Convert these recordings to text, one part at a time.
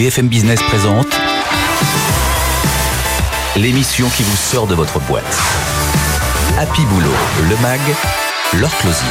BFM Business présente l'émission qui vous sort de votre boîte. Happy Boulot, le MAG, leur closier.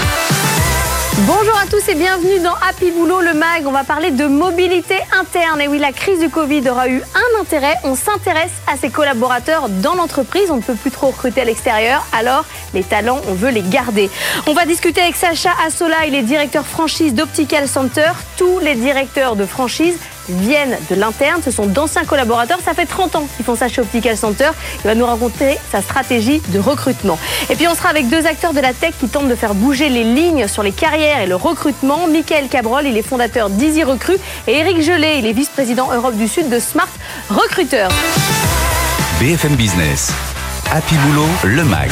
Bonjour à tous et bienvenue dans Happy Boulot, le MAG. On va parler de mobilité interne. Et oui, la crise du Covid aura eu un intérêt. On s'intéresse à ses collaborateurs dans l'entreprise. On ne peut plus trop recruter à l'extérieur. Alors, les talents, on veut les garder. On va discuter avec Sacha Assola. Il est directeur franchise d'Optical Center. Tous les directeurs de franchise viennent de l'interne. Ce sont d'anciens collaborateurs. Ça fait 30 ans qu'ils font ça chez Optical Center. Il va nous raconter sa stratégie de recrutement. Et puis on sera avec deux acteurs de la tech qui tentent de faire bouger les lignes sur les carrières et le recrutement. Michael Cabrol, il est fondateur d'Easy Recrue. Et Eric Gelé, il est vice-président Europe du Sud de Smart Recruiters. BFM Business. Happy Boulot, le MAG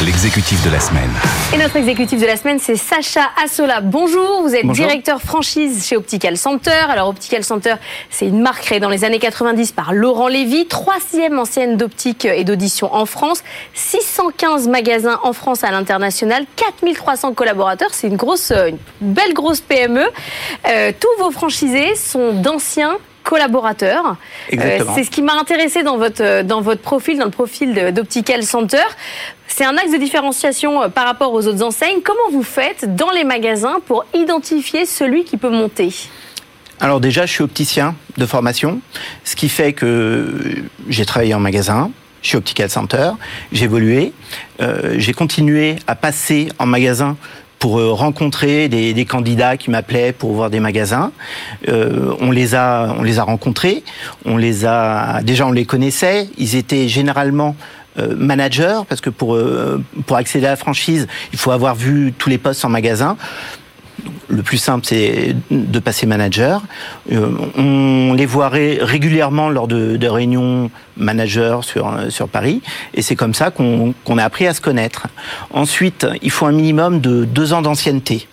l'exécutif de la semaine. Et notre exécutif de la semaine, c'est Sacha Assola. Bonjour, vous êtes directeur franchise chez Optical Center. Alors Optical Center, c'est une marque créée dans les années 90 par Laurent Lévy, troisième ancienne d'optique et d'audition en France, 615 magasins en France à l'international, 4300 collaborateurs. C'est une grosse, une belle grosse PME. Euh, tous vos franchisés sont d'anciens collaborateurs. Euh, c'est ce qui m'a intéressé dans votre, dans votre profil, dans le profil d'Optical Center. C'est un axe de différenciation euh, par rapport aux autres enseignes. Comment vous faites dans les magasins pour identifier celui qui peut monter? Alors déjà, je suis opticien de formation, ce qui fait que j'ai travaillé en magasin, chez Optical Center, j'ai évolué, euh, j'ai continué à passer en magasin pour euh, rencontrer des, candidats qui m'appelaient pour voir des magasins. on les a, on les a rencontrés, on les a déjà on les connaissait. Ils étaient généralement euh, manager, parce que pour, euh, pour accéder à la franchise, il faut avoir vu tous les postes en magasin. Le plus simple, c'est de passer manager. Euh, on les voit régulièrement lors de, de, réunions manager sur, sur Paris, et c'est comme ça qu'on a appris à se connaître. Ensuite, il faut un minimum de deux ans d'ancienneté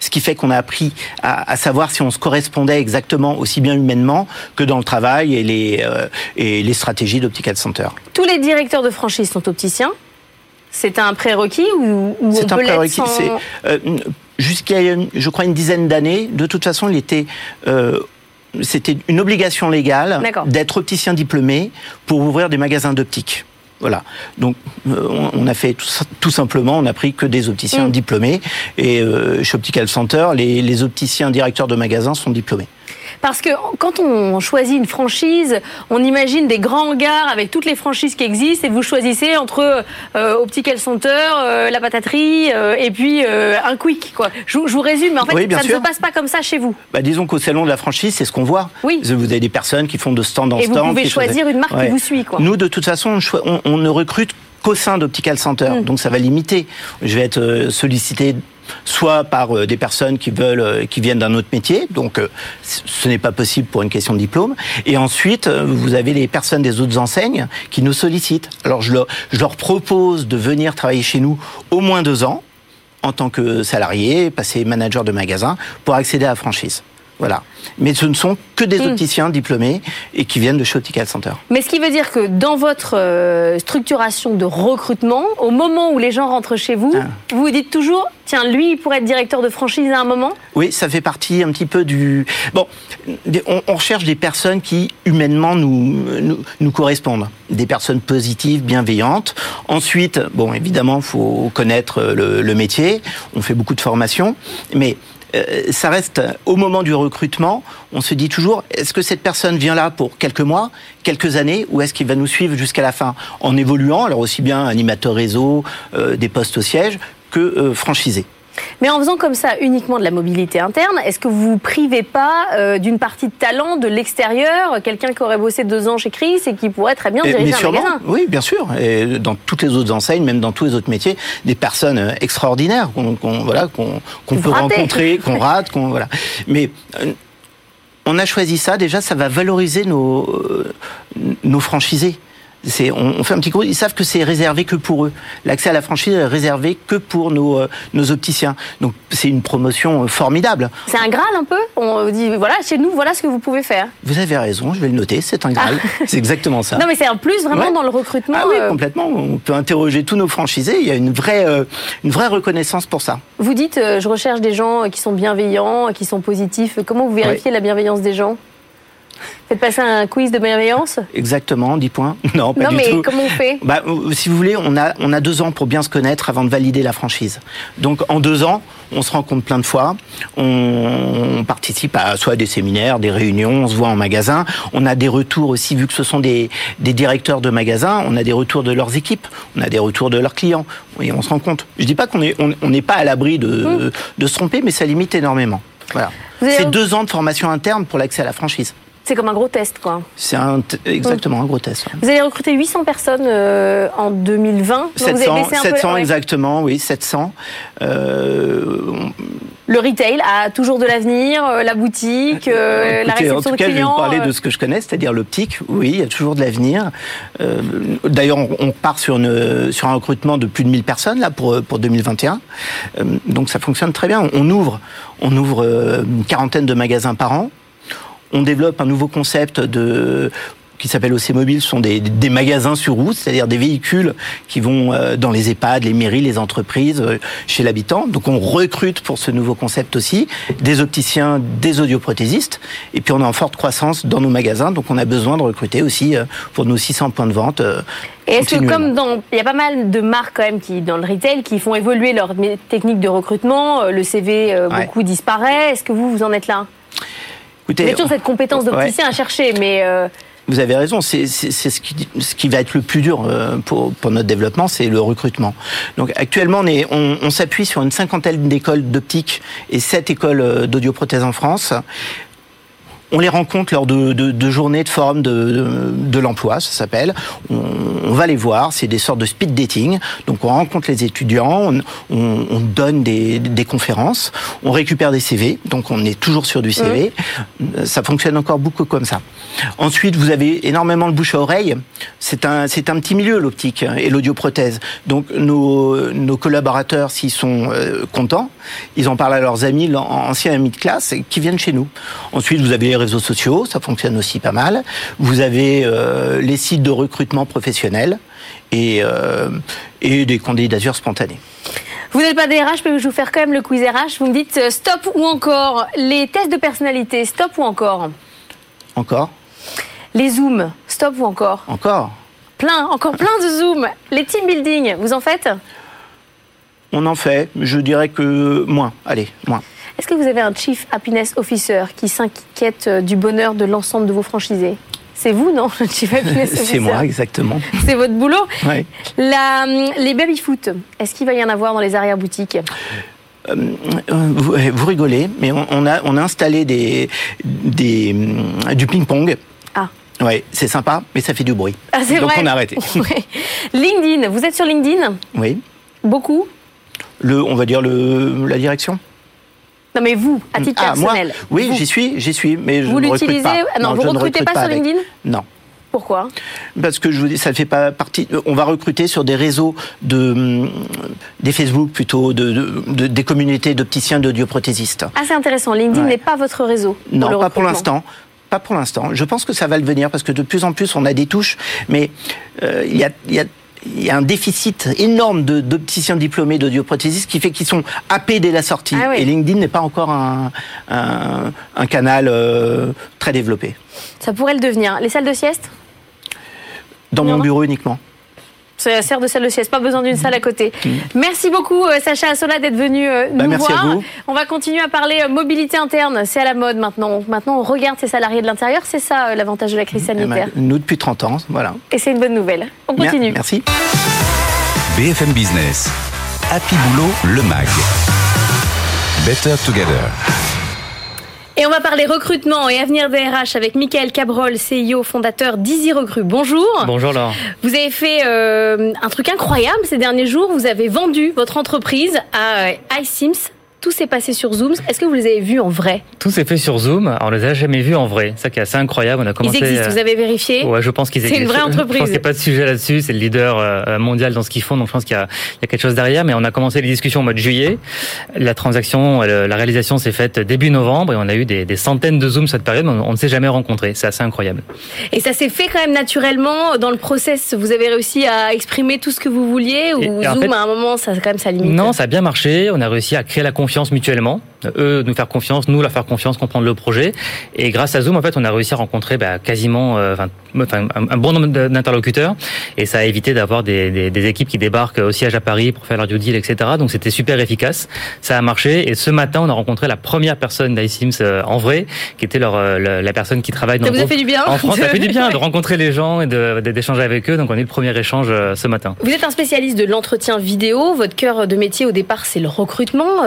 ce qui fait qu'on a appris à, savoir si on se correspondait exactement aussi bien humainement que dans le travail et les, euh, et les stratégies d'Optical Center. Tous les directeurs de franchise sont opticiens? C'est un prérequis ou, C'est un prérequis. Euh, jusqu'à, je crois, une dizaine d'années, de toute façon, il était... Euh, c'était une obligation légale d'être opticien diplômé pour ouvrir des magasins d'optique. Voilà. Donc, euh, on a fait tout, simplement, on a pris que des opticiens mm. diplômés. Et euh, chez Optical Center, les, les opticiens directeurs de magasins sont diplômés. Parce que quand on choisit une franchise, on imagine des grands hangars avec toutes les franchises qui existent et vous choisissez entre euh, Optical Center, euh, la pataterie euh, et puis un quick. Quoi. Je, vous résume, mais en fait, ça ne se passe pas comme ça chez vous. Bah, disons qu'au salon de la franchise, c'est ce qu'on voit. Oui. Vous avez des personnes qui font de stand en et stand. Vous pouvez choisir une marque qui vous suit. Quoi. Nous, de toute façon, on, on ne recrute qu'au sein d'Optical Center. Mm. Donc ça va limiter. Je vais être sollicité soit par euh, des personnes qui veulent, euh, qui viennent d'un autre métier, donc euh, ce n'est pas possible pour une question de diplôme. Et ensuite, vous avez les personnes des autres enseignes qui nous sollicitent. Alors je leur, je leur propose de venir travailler chez nous au moins deux ans en tant que salarié, passer manager de magasin pour accéder à la franchise. Voilà. Mais ce ne sont que des hmm. opticiens diplômés et qui viennent de chez Optical Center. Mais ce qui veut dire que dans votre euh, structuration de recrutement, au moment où les gens rentrent chez vous, ah. vous vous dites toujours, tiens, lui, il pourrait être directeur de franchise à un moment? Oui, ça fait partie un petit peu du... Bon, on, on recherche des personnes qui, humainement, nous, nous, correspondent. Des personnes positives, bienveillantes. Ensuite, bon, évidemment, il faut connaître le, le métier. On fait beaucoup de formations. Mais euh, ça reste au moment du recrutement, on se dit toujours est-ce que cette personne vient là pour quelques mois, quelques années, ou est-ce qu'il va nous suivre jusqu'à la fin en évoluant, alors aussi bien animateur réseau, euh, des postes au siège que euh, franchisé? Mais en faisant comme ça uniquement de la mobilité interne, est-ce que vous vous privez pas euh, d'une partie de talent de l'extérieur, quelqu'un qui aurait bossé deux ans chez Chris et qui pourrait très bien diriger un magasin? Oui, bien sûr. Et dans toutes les autres enseignes, même dans tous les autres métiers, des personnes euh, extraordinaires qu'on voilà, qu'on peut rencontrer, qu'on rate, qu'on voilà. Mais euh, on a choisi ça. Déjà, ça va valoriser nos nos franchisés. On, on fait un petit cours. Ils savent que c'est réservé que pour eux. L'accès à la franchise est réservé que pour nos, euh, nos opticiens. Donc c'est une promotion euh, formidable. C'est un Graal un peu? On dit, voilà, chez nous, voilà ce que vous pouvez faire. Vous avez raison, je vais le noter, c'est un Graal. C'est exactement ça. Non, mais c'est un plus vraiment Ouais. dans le recrutement. Ah oui, euh, complètement. On peut interroger tous nos franchisés. Il y a une vraie, euh, une vraie reconnaissance pour ça. Vous dites, euh, je recherche des gens qui sont bienveillants, qui sont positifs. Comment vous vérifiez la bienveillance des gens? Faites passer un quiz de bienveillance Exactement, 10 points. Non, pas Non, du mais tout. comment on fait Bah, euh, si vous voulez, on a, on a deux ans pour bien se connaître avant de valider la franchise. Donc en deux ans, on se rencontre plein de fois, on, on participe à soit des séminaires, des réunions, on se voit en magasin, on a des retours aussi, vu que ce sont des, des directeurs de magasins, on a des retours de leurs équipes, on a des retours de leurs clients, et on se rend compte. Je dis pas qu'on est, on on n'est pas à l'abri de, de se tromper, mais ça limite énormément. Voilà. Mmh. C'est deux ans de formation interne pour l'accès à la franchise. C'est comme un gros test, quoi. C'est exactement un gros test. ouais. Vous avez recruté 800 personnes euh, en 2020. Donc vous avez 700, baissé un peu 700 ouais. exactement, oui, 700. Euh, Le retail a toujours de l'avenir, euh, la boutique, euh, la écoutez, en réception tout de cas, je vais vous parler de ce que je connais, c'est-à-dire l'optique. Oui, il y a toujours de l'avenir. D'ailleurs, on, part sur, une, sur un recrutement de plus de 1000 personnes là pour, pour 2021. Euh, donc ça fonctionne très bien. On ouvre, on ouvre une quarantaine de magasins par an. On développe un nouveau concept de qui s'appelle OC Mobile, ce sont des, des magasins sur route, c'est-à-dire des véhicules qui vont euh, dans les EHPAD, les mairies, les entreprises, euh, chez l'habitant. Donc on recrute pour ce nouveau concept aussi des opticiens, des audioprothésistes, et puis on est en forte croissance dans nos magasins, donc on a besoin de recruter aussi euh, pour nos 600 points de vente. Et est-ce que comme dans, il y a pas mal de marques quand même qui dans le retail qui font évoluer leurs mé- techniques de recrutement, le CV Ouais. beaucoup disparaît. Est-ce que vous vous en êtes là? Écoutez, Vous avez toujours cette compétence ouais. d'opticien à chercher, mais euh, Vous avez raison, c'est ce qui, ce qui va être le plus dur euh, pour, pour notre développement, c'est le recrutement. Donc actuellement, on, est- on, on s'appuie sur une cinquantaine d'écoles d'optique et sept écoles euh, d'audioprothèse en France. On les rencontre lors de, de, de journées de forum de, l'emploi, ça s'appelle. On, on va les voir, c'est des sortes de speed dating. Donc on rencontre les étudiants, on, on, on donne des, des conférences, on récupère des CV, donc on est toujours sur du CV. Ça fonctionne encore beaucoup comme ça. Ensuite, vous avez énormément de bouche à oreille. C'est un, c'est un petit milieu, l'optique et l'audioprothèse. Donc nos, nos collaborateurs, s'ils sont euh, contents, ils en parlent à leurs amis, anciens amis de classe, qui viennent chez nous. Ensuite, vous avez les réseaux sociaux, ça fonctionne aussi pas mal. Vous avez euh, les sites de recrutement professionnel et, euh, et des candidatures spontanées. vous n'êtes pas DRH, mais je vais vous faire quand même le quiz RH. Vous me dites euh, stop ou encore les tests de personnalité, stop ou encore Encore les zooms, stop ou encore Encore Plein, encore plein de zooms. Les team building, vous en faites? On en fait, je dirais que moins. Allez, moins. Est-ce que vous avez un Chief Happiness Officer qui s'inquiète euh, du bonheur de l'ensemble de vos franchisés? C'est vous, non, le Chief Happiness Officer? C'est moi, exactement. C'est votre boulot? Ouais. La, hum, Les baby-foot, est-ce qu'il va y en avoir dans les arrière-boutiques? Euh, vous, euh, rigolez, mais on, a, on a installé des, des, du ping-pong. Ah. Ouais, c'est sympa, mais ça fait du bruit. Ah, c'est Donc vrai on a arrêté. Ouais. LinkedIn, vous êtes sur LinkedIn? Oui. Beaucoup? Le, on va dire le, la direction. Non, mais vous, à titre Ah, moi personnel. Oui, j'y suis, j'y suis, mais je Vous ne recrute l'utilisez pas. Non, vous ne recrutez recrute pas sur. LinkedIn Non. Pourquoi? Parce que je vous dis, ça ne fait pas partie. On va recruter sur des réseaux de hum, des Facebook plutôt, de, de- de- des communautés d'opticiens, d'audioprothésistes. Ah, c'est intéressant. LinkedIn Ouais. n'est pas votre réseau. pour Non, le pas pour l'instant. Pas pour l'instant. Je pense que ça va le venir parce que de plus en plus on a des touches, mais euh, il y a, il y a- il y a un déficit énorme d'opticiens diplômés d'audioprothésistes qui fait qu'ils sont happés dès la sortie. Ah oui. Et LinkedIn n'est pas encore un, un, un canal euh, très développé. Ça pourrait le devenir. Les salles de sieste? Dans mon bureau uniquement. Ça sert de salle de sieste, pas besoin d'une salle à côté. Merci beaucoup euh, Sacha Assola d'être venu euh, Bah, nous merci à voir. vous. On va continuer à parler euh, mobilité interne, c'est à la mode maintenant. Maintenant on regarde ces salariés de l'intérieur, c'est ça l'avantage de la crise Eh ben, sanitaire. Nous depuis 30 ans, voilà. Et c'est une bonne nouvelle. On continue. Merci. BFM Business. Happy Boulot, le MAG. Better Together. Et on va parler recrutement et avenir DRH avec Michael Cabrol, CEO, fondateur d'Easy Recrue. Bonjour. Bonjour Laure. Vous avez fait euh, un truc incroyable ces derniers jours. Vous avez vendu votre entreprise à euh, iSims tout s'est passé sur Zoom. Est-ce que vous les avez vus en vrai Tout s'est fait sur Zoom. On les a jamais vus en vrai. Ça qui est assez incroyable. On a commencé. Ils existent. Vous avez vérifié Ouais, je pense qu'ils existent. C'est une vraie entreprise. Je pense qu'il n'y a pas de sujet là-dessus. C'est le leader mondial dans ce qu'ils font. Donc je pense qu'il y, y, a quelque chose derrière. Mais on a commencé les discussions au mois de juillet. La transaction, la réalisation s'est faite début novembre et on a eu des, des centaines de Zooms cette période. On, on ne s'est jamais rencontrés. C'est assez incroyable. Et ça s'est fait quand même naturellement dans le process. Vous avez réussi à exprimer tout ce que vous vouliez ou et, Zoom fait, à un moment ça quand même ça limite Non, ça a bien marché. On a réussi à créer la confiance mutuellement. Eux nous faire confiance, nous leur faire confiance, comprendre le projet. Et grâce à Zoom, en fait, on a réussi à rencontrer bah, quasiment, euh, enfin, un, bon nombre d'interlocuteurs. Et ça a évité d'avoir des, des, des, équipes qui débarquent au siège à Paris pour faire leur due deal, etc. Donc c'était super efficace. Ça a marché. Et ce matin, on a rencontré la première personne d'iSims euh, en vrai, qui était leur, euh, la, la personne qui travaille dans ça le vous a fait du bien en France. Ça fait du bien de rencontrer les gens et d'échanger avec eux. Donc on a eu le premier échange ce matin. Vous êtes un spécialiste de l'entretien vidéo. Votre cœur de métier au départ, c'est le recrutement.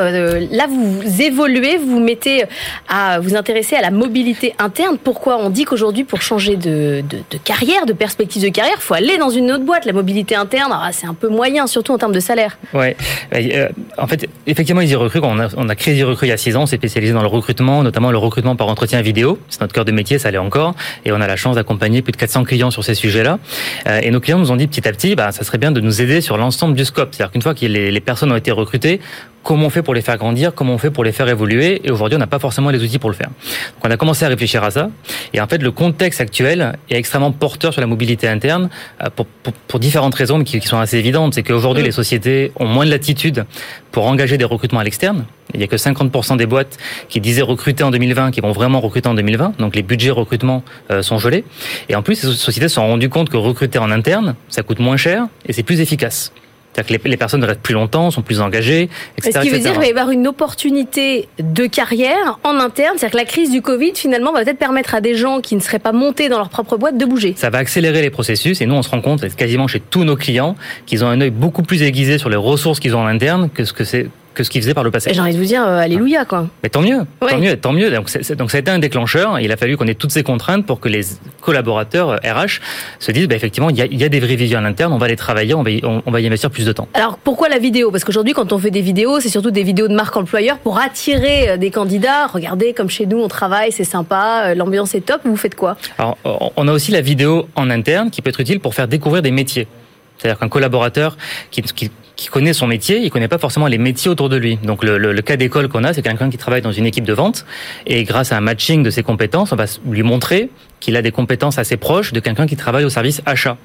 Là, vous évoluez, vous vous mettez à vous intéresser à la mobilité interne. Pourquoi on dit qu'aujourd'hui, pour changer de, carrière, de perspective de carrière, faut aller dans une autre boîte. La mobilité interne, ah, c'est un peu moyen, surtout en termes de salaire. Ouais. Euh, en fait, effectivement, Easy Recruit, on a, on a créé Easy Recruit il y a six ans, on s'est spécialisé dans le recrutement, notamment le recrutement par entretien vidéo. C'est notre cœur de métier, ça l'est encore. Et on a la chance d'accompagner plus de 400 clients sur ces sujets-là. Euh, et nos clients nous ont dit petit à petit, bah, ça serait bien de nous aider sur l'ensemble du scope. C'est-à-dire qu'une fois que les personnes ont été recrutées, comment on fait pour les faire grandir, comment on fait pour les faire évoluer. Et aujourd'hui, on n'a pas forcément les outils pour le faire. Donc, on a commencé à réfléchir à ça. Et en fait, le contexte actuel est extrêmement porteur sur la mobilité interne pour, pour, pour différentes raisons, mais qui, qui, sont assez évidentes. C'est qu'aujourd'hui, les sociétés ont moins de latitude pour engager des recrutements à l'externe. Il n'y a que 50% des boîtes qui disaient recruter en 2020, qui vont vraiment recruter en 2020. Donc, les budgets recrutement euh, sont gelés. Et en plus, ces sociétés se sont rendues compte que recruter en interne, ça coûte moins cher et c'est plus efficace. C'est-à-dire que les, les, personnes restent plus longtemps, sont plus engagées, etc. Ce qui veut dire qu'il va y avoir une opportunité de carrière en interne. C'est-à-dire que la crise du Covid, finalement, va peut-être permettre à des gens qui ne seraient pas montés dans leur propre boîte de bouger. Ça va accélérer les processus et nous, on se rend compte, quasiment chez tous nos clients, qu'ils ont un œil beaucoup plus aiguisé sur les ressources qu'ils ont en interne que ce que c'est que ce qu'ils faisaient par le passé. J'ai envie de vous dire, euh, alléluia, quoi. Mais tant mieux, ouais. tant mieux, tant mieux. Donc, ça a été un déclencheur. Il a fallu qu'on ait toutes ces contraintes pour que les collaborateurs RH se disent, bah, effectivement, il y, a, il y a des vraies visions à l'interne, on va les travailler, on va, y, on, on va y investir plus de temps. Alors, pourquoi la vidéo? Parce qu'aujourd'hui, quand on fait des vidéos, c'est surtout des vidéos de marque employeur pour attirer euh, des candidats. Regardez, comme chez nous, on travaille, c'est sympa, euh, l'ambiance est top. Vous faites quoi? Alors, on a aussi la vidéo en interne qui peut être utile pour faire découvrir des métiers. C'est-à-dire qu'un collaborateur qui, connaît son métier, il connaît pas forcément les métiers autour de lui. Donc le, le, le cas d'école qu'on a, c'est quelqu'un qui travaille dans une équipe de vente et grâce à un matching de ses compétences, on va lui montrer qu'il a des compétences assez proches de quelqu'un qui travaille au service achat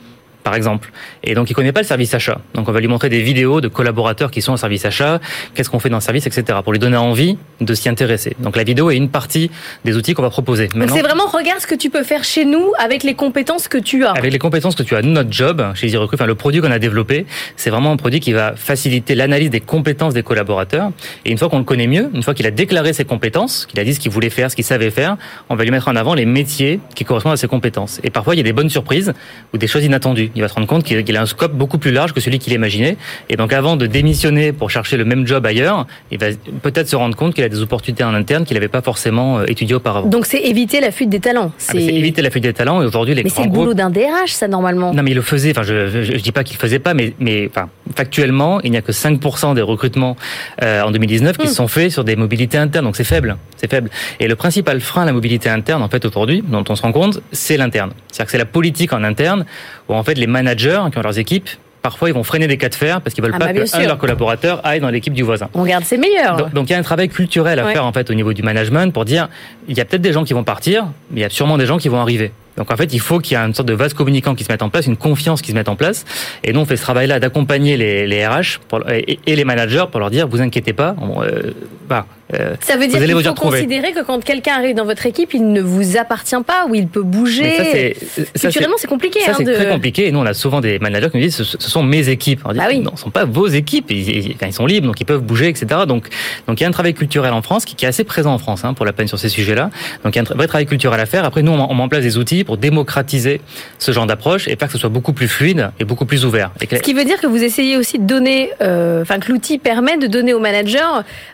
par exemple. Et donc, il connaît pas le service achat. Donc, on va lui montrer des vidéos de collaborateurs qui sont au service achat, qu'est-ce qu'on fait dans le service, etc., pour lui donner envie de s'y intéresser. Donc, la vidéo est une partie des outils qu'on va proposer. Donc, c'est vraiment, regarde ce que tu peux faire chez nous avec les compétences que tu as. Avec les compétences que tu as. Notre job, chez EasyRecruit, enfin, le produit qu'on a développé, c'est vraiment un produit qui va faciliter l'analyse des compétences des collaborateurs. Et une fois qu'on le connaît mieux, une fois qu'il a déclaré ses compétences, qu'il a dit ce qu'il voulait faire, ce qu'il savait faire, on va lui mettre en avant les métiers qui correspondent à ses compétences. Et parfois, il y a des bonnes surprises ou des choses inattendues il va se rendre compte qu'il a un scope beaucoup plus large que celui qu'il imaginait. Et donc, avant de démissionner pour chercher le même job ailleurs, il va peut-être se rendre compte qu'il a des opportunités en interne qu'il n'avait pas forcément étudiées auparavant. Donc, c'est éviter la fuite des talents. C'est ah, éviter la fuite des talents. Et aujourd'hui, les Mais c'est le boulot d'un DRH, ça, normalement. Non, mais il le faisait. Enfin, je, je dis pas qu'il faisait pas, mais, mais enfin, factuellement, il n'y a que 5% des recrutements euh, en 2019 qui mmh. sont faits sur des mobilités internes. Donc, c'est faible. C'est faible. Et le principal frein à la mobilité interne, en fait, aujourd'hui, dont on se rend compte, c'est l'interne. C'est-à-dire que c'est la politique en interne où, en fait, les managers qui ont leurs équipes parfois ils vont freiner des cas de fer parce qu'ils veulent ah pas bah que un de leurs collaborateurs aille dans l'équipe du voisin. On garde ses meilleurs. Donc, donc, il y a un travail culturel à ouais. faire en fait au niveau du management pour dire il y a peut-être des gens qui vont partir, mais il y a sûrement des gens qui vont arriver. Donc en fait, il faut qu'il y ait une sorte de vase communicant qui se mette en place, une confiance qui se mette en place. Et nous, on fait ce travail-là d'accompagner les, les, RH pour, et, et, les managers pour leur dire, vous inquiétez pas, on, euh, bah, euh, ça veut dire qu'il faut considérer que quand quelqu'un arrive dans votre équipe, il ne vous appartient pas ou il peut bouger. Culturellement, c'est compliqué. Ça, hein, c'est de... très compliqué. Et nous, on a souvent des managers qui nous disent ce, ce sont mes équipes. On dit, bah oui. Non, ce ne sont pas vos équipes. Ils, sont libres, donc ils peuvent bouger, etc. Donc, donc il y a un travail culturel en France qui, qui est assez présent en France hein, pour la peine sur ces sujets-là. Donc il y a un vrai travail culturel à faire. Après, nous, on, on met en place des outils pour démocratiser ce genre d'approche et faire que ce soit beaucoup plus fluide et beaucoup plus ouvert. Ce qui veut dire que vous essayez aussi de donner, euh, enfin que l'outil permet de donner aux managers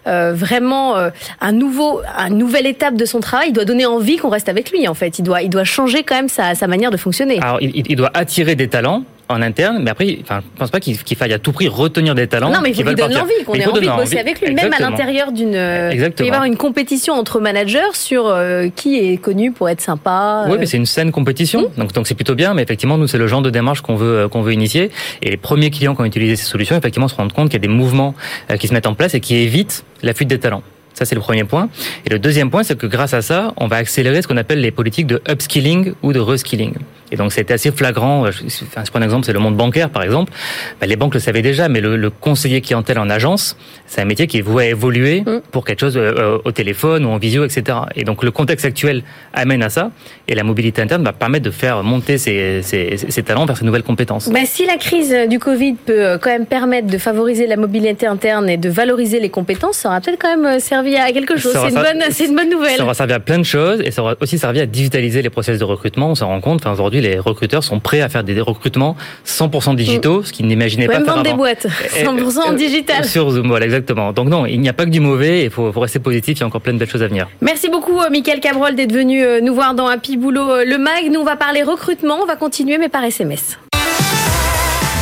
euh, vraiment euh, un nouveau, une nouvelle étape de son travail. Il doit donner envie qu'on reste avec lui. En fait, il doit, il doit changer quand même sa, sa manière de fonctionner. Alors, il, il doit attirer des talents en interne, mais après, enfin, je pense pas qu'il faille à tout prix retenir des talents. Non, mais il faut qui qu'il donne l'envie, qu'on ait envie de bosser avec lui, même à l'intérieur d'une. euh, Il peut y avoir une compétition entre managers sur euh, qui est connu pour être sympa. Oui, mais c'est une saine compétition, donc donc c'est plutôt bien. Mais effectivement, nous c'est le genre de démarche qu'on veut qu'on veut initier. Et les premiers clients qui ont utilisé ces solutions, effectivement, se rendent compte qu'il y a des mouvements qui se mettent en place et qui évitent la fuite des talents. Ça, c'est le premier point. Et le deuxième point, c'est que grâce à ça, on va accélérer ce qu'on appelle les politiques de upskilling ou de reskilling. Et donc, c'était assez flagrant. Je, prends un exemple, c'est le monde bancaire, par exemple. Ben, les banques le savaient déjà, mais le, le conseiller clientèle en agence, c'est un métier qui est voué à évoluer Mm. pour quelque chose euh, au téléphone ou en visio, etc. Et donc, le contexte actuel amène à ça. Et la mobilité interne va permettre de faire monter ces, ces, ces talents vers ces nouvelles compétences. Bah, si la crise du Covid peut euh, quand même permettre de favoriser la mobilité interne et de valoriser les compétences, ça aura peut-être quand même euh, servi à quelque chose. Ça C'est aura une, bonne, c'est une bonne nouvelle. Ça aura servi à plein de choses et ça aura aussi servi à digitaliser les process de recrutement. On s'en rend compte. Enfin, aujourd'hui, les recruteurs sont prêts à faire des recrutements 100% digitaux, ce qu'ils n'imaginaient pas même faire vendre des boîtes, Et- 100% en euh, digital. Sur Zoom, voilà, exactement. Donc non, il n'y a pas que du mauvais. Il faut, faut rester positif. Il y a encore plein de belles choses à venir. Merci beaucoup, euh, Mickaël Cabrol, d'être venu euh, nous voir dans Happy Boulot euh, le mag. Nous, on va parler recrutement. On va continuer, mais par SMS.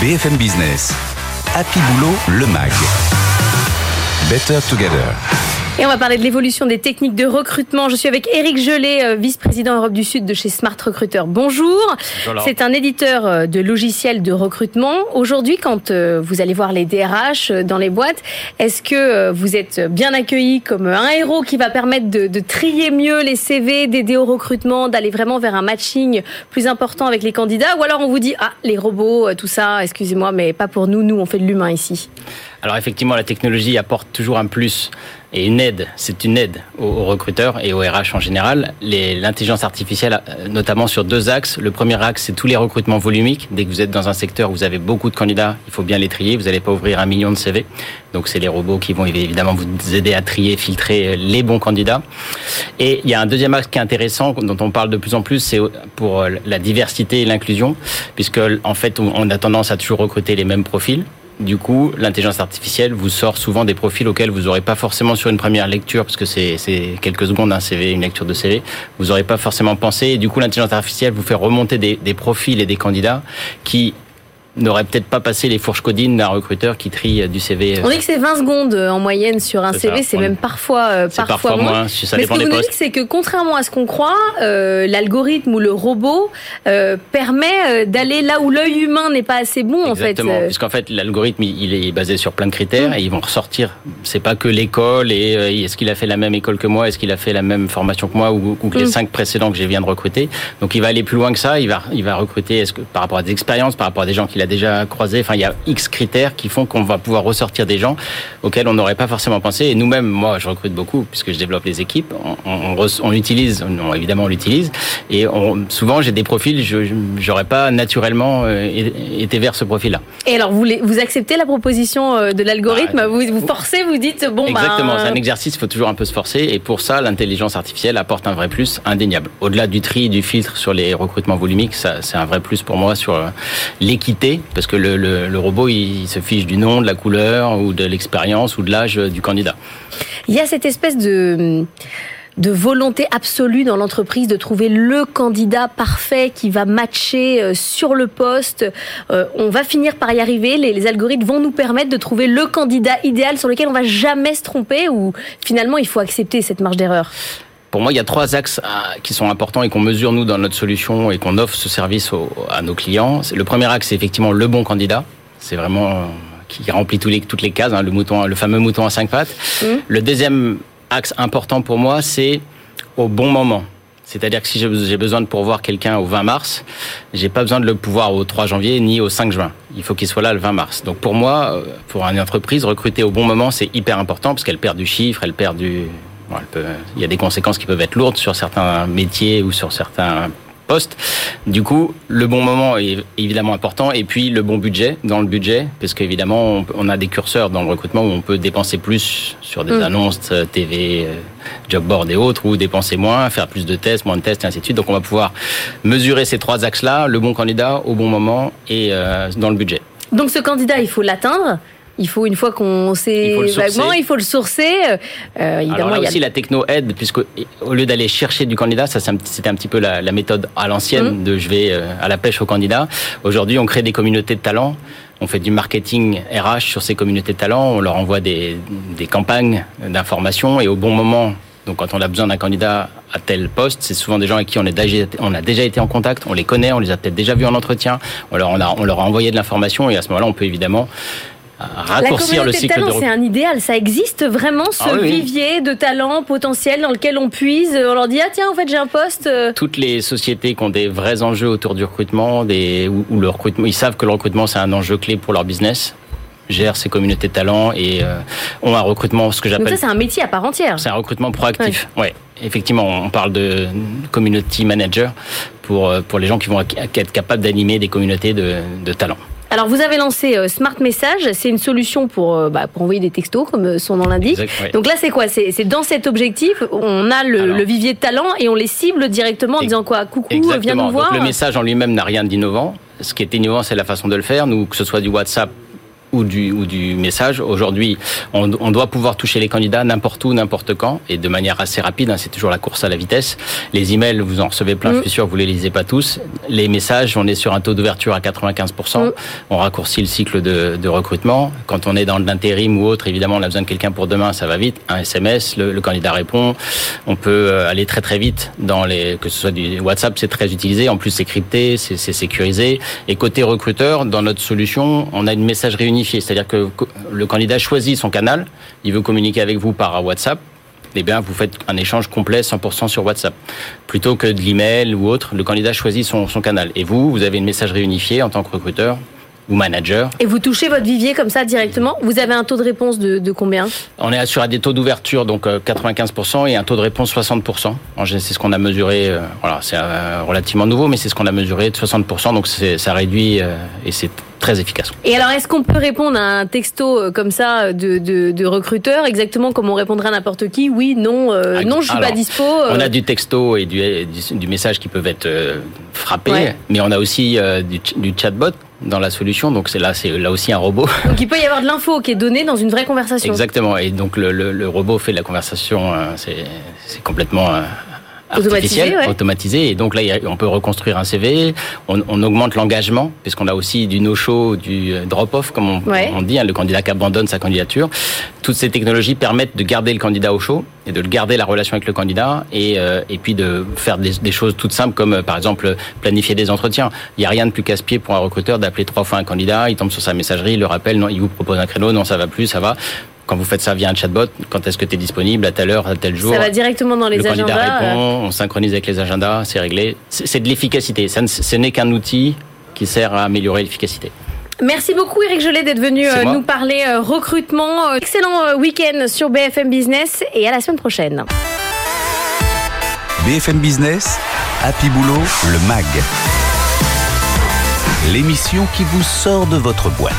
BFM Business. Happy Boulot, le MAG. Better Together. Et on va parler de l'évolution des techniques de recrutement. Je suis avec Eric Gelé, euh, vice-président Europe du Sud de chez Smart Recruiter. Bonjour. C'est un éditeur euh, de logiciels de recrutement. Aujourd'hui, quand euh, vous allez voir les DRH dans les boîtes, est-ce que vous êtes bien accueilli comme un héros qui va permettre de, de trier mieux les CV, d'aider au recrutement, d'aller vraiment vers un matching plus important avec les candidats? Ou alors on vous dit, ah, les robots, tout ça, excusez-moi, mais pas pour nous, nous on fait de l'humain ici. Alors effectivement, la technologie apporte toujours un plus et une aide. C'est une aide aux, recruteurs et aux RH en général. L'intelligence artificielle, euh, notamment sur deux axes. Le premier axe, c'est tous les recrutements volumiques. Dès que vous êtes dans un secteur où vous avez beaucoup de candidats, il faut bien les trier. Vous n'allez pas ouvrir un million de CV. Donc c'est les robots qui vont évidemment vous aider à trier, filtrer les bons candidats. Et il y a un deuxième axe qui est intéressant, dont on parle de plus en plus, c'est pour euh, la diversité et l'inclusion, puisque en fait on a tendance à toujours recruter les mêmes profils. Du coup, l'intelligence artificielle vous sort souvent des profils auxquels vous n'aurez pas forcément sur une première lecture, parce que c'est quelques secondes un CV, une lecture de CV, vous n'aurez pas forcément pensé. Et du coup, l'intelligence artificielle vous fait remonter des profils et des candidats qui n'auraient peut-être pas passé les fourches codines d'un recruteur qui trie euh, du CV. On dit que c'est 20 secondes euh, en moyenne sur un CV, c'est même parfois, euh, C'est parfois moins, si ça Mais ce dépend que des vous nous dites, c'est que contrairement à ce qu'on croit, euh, l'algorithme ou le robot euh, permet euh, d'aller là où l'œil humain n'est pas assez bon, en fait. Exactement, Euh, puisqu'en fait l'algorithme il est basé sur plein de critères Mm. et ils vont ressortir. C'est pas que l'école et euh, est-ce qu'il a fait la même école que moi, est-ce qu'il a fait la même formation que moi ou, ou que les Mm. cinq précédents que je viens de recruter. Donc il va aller plus loin que ça. Il va il va recruter est-ce que par rapport à des expériences, par rapport à des gens qu'il a déjà croisés. Enfin il y a X critères qui font qu'on va pouvoir ressortir des gens auxquels on n'aurait pas forcément pensé. Et nous-mêmes, moi je recrute beaucoup puisque je développe les équipes. On, on, on re- on évidemment on l'utilise. Et on, souvent j'ai des profils, je j'aurais pas naturellement euh, été vers ce profil-là. Et alors, vous, les- vous acceptez la proposition euh, de l'algorithme Ah, vous, vous forcez, vous dites, bon, Exactement, c'est ben, un exercice, il faut toujours un peu se forcer. Et pour ça, l'intelligence artificielle apporte un vrai plus indéniable. Au-delà du tri, du filtre sur les recrutements volumiques, c'est un vrai plus pour moi sur euh, parce que le, le- robot, il se fiche du nom, de la couleur, ou de l'expérience, ou de l'âge du candidat. il y a cette espèce de de volonté absolue dans l'entreprise de trouver le candidat parfait qui va matcher euh, sur le poste. Euh, on va finir par y arriver. Les, les algorithmes vont nous permettre de trouver le candidat idéal sur lequel on va jamais se tromper ou finalement il faut accepter cette marge d'erreur. Pour moi, il y a trois axes ah, qui sont importants et qu'on mesure nous dans notre solution et qu'on offre ce service au- à nos clients. Le premier axe, c'est effectivement le bon candidat. C'est vraiment euh, qui remplit tous les, toutes les cases, hein, le mouton, le fameux mouton à cinq pattes. Mhm. Le deuxième axe important pour moi, c'est au bon moment. C'est-à-dire que si j'ai j'ai besoin de pourvoir quelqu'un au 20 mars, j'ai pas besoin de le pouvoir au 3 janvier ni au 5 juin. Il faut qu'il soit là le 20 mars. Donc pour moi, euh, pour une entreprise, recruter au bon moment, c'est hyper important parce qu'elle perd du chiffre, elle perd du... bon, elle peut- Il y a des conséquences qui peuvent être lourdes sur certains métiers ou sur certains postes. Du coup, le bon moment est évidemment important et puis le bon budget dans le budget parce qu'évidemment on, on a des curseurs dans le recrutement où on peut dépenser plus sur des Mm. annonces euh, TV, euh, job board et autres ou dépenser moins, faire plus de tests, moins de tests et ainsi de suite. Donc on va pouvoir mesurer ces trois axes-là, le bon candidat au bon moment et euh, dans le budget. Donc ce candidat, il faut l'atteindre. Il faut une fois qu'on sait vaguement, il faut le sourcer. Euh, évidemment, Alors là aussi, la techno aide, puisque au lieu d'aller chercher du candidat, ça c'était un petit peu la, méthode à l'ancienne mmh. de je vais euh, à la pêche au candidat. Aujourd'hui, on crée des communautés de talents. On fait du marketing RH sur ces communautés de talents. On leur envoie des, des campagnes d'information et au bon moment, donc quand on a besoin d'un candidat à tel poste, c'est souvent des gens avec qui on, est déjà, on a déjà été en contact, on les connaît, on les a peut-être déjà vus en entretien, on leur, on, a, on leur a envoyé de l'information et à ce moment-là, on peut évidemment raccourcir le cycle de, talent, C'est un idéal, ça existe vraiment ce ah vivier de talents potentiels dans lequel on puise. On leur dit ah tiens en fait j'ai un poste. Euh. Toutes les sociétés qui ont des vrais enjeux autour du recrutement, des, où, le recrutement, ils savent que le recrutement c'est un enjeu clé pour leur business gèrent ces communautés de talents et euh, ont un recrutement, ce que j'appelle. Donc ça, c'est un métier à part entière. C'est un recrutement proactif. Ouais. Effectivement, on parle de community manager pour euh, pour les gens qui vont être capables d'animer des communautés de, de talents. Alors, vous avez lancé euh, Smart Message. C'est une solution pour, euh, bah, pour envoyer des textos, comme euh, son nom l'indique. Donc là, c'est quoi? C'est dans cet objectif, on a le, vivier de talent et on les cible directement en disant quoi? Coucou, viens nous voir. le message en lui-même n'a rien d'innovant. Ce qui est innovant, c'est la façon de le faire. Nous, que ce soit du WhatsApp ou du, ou du message. Aujourd'hui, on, on, doit pouvoir toucher les candidats n'importe où, n'importe quand, et de manière assez rapide. Hein, c'est toujours la course à la vitesse. Les emails, vous en recevez plein, je suis sûr vous les lisez pas tous. Les messages, on est sur un taux d'ouverture à 95%. On raccourcit le cycle de, de, recrutement. Quand on est dans l'intérim ou autre, évidemment, on a besoin de quelqu'un pour demain, ça va vite. Un SMS, le, le, candidat répond. On peut euh, aller très très vite dans les, que ce soit du WhatsApp, c'est très utilisé. En plus, c'est crypté, c'est sécurisé. Et côté recruteur, dans notre solution, on a une messagerie unique c'est-à-dire que le candidat choisit son canal, il veut communiquer avec vous par WhatsApp, eh bien, vous faites un échange complet 100% sur WhatsApp. Plutôt que de l'email ou autre, le candidat choisit son, son canal. Et vous, vous avez une messagerie unifiée en tant que recruteur ou manager. Et vous touchez votre vivier comme ça directement? Vous avez un taux de réponse de, de combien? On est sur des taux d'ouverture, donc 95%, euh, et un taux de réponse 60%. C'est ce qu'on a mesuré, euh, voilà, c'est euh, relativement nouveau, mais c'est ce qu'on a mesuré de 60%, donc ça réduit et c'est très efficace. Et alors, est-ce qu'on peut répondre à un texto comme ça de, de, de recruteur, exactement comme on répondrait à n'importe qui? Oui, non, ah, non, je suis pas dispo. On a du texto et du, du, message qui peuvent être frappés, mais on a aussi du, du chatbot dans la solution. Donc c'est là, c'est là aussi un robot. Donc il peut y avoir de l'info qui est donnée dans une vraie conversation. Exactement. Et donc le, le, robot fait de la conversation. Euh, c'est complètement automatisé, automatisé. Et donc là, on peut reconstruire un CV. On, on augmente l'engagement, puisqu'on a aussi du no-show, du euh, drop-off, comme on, on dit, hein, le candidat qui abandonne sa candidature. Toutes ces technologies permettent de garder le candidat au chaud et de le garder la relation avec le candidat et, euh, et puis de faire des, des, choses toutes simples comme euh, par exemple planifier des entretiens. Il n'y a rien de plus casse-pied pour un recruteur d'appeler trois fois un candidat, il tombe sur sa messagerie, il le rappelle, non, il vous propose un créneau, non ça va plus, ça va quand vous faites ça via un chatbot, quand est-ce que tu es disponible, à telle heure, à tel jour. Ça va directement dans les le agendas. Candidat répond, on synchronise avec les agendas, c'est réglé. C'est de l'efficacité. Ce n'est qu'un outil qui sert à améliorer l'efficacité. Merci beaucoup Eric Jolet d'être venu euh, nous parler euh, recrutement. Euh, excellent week-end sur BFM Business et à la semaine prochaine. BFM Business, Happy Boulot, le MAG. L'émission qui vous sort de votre boîte.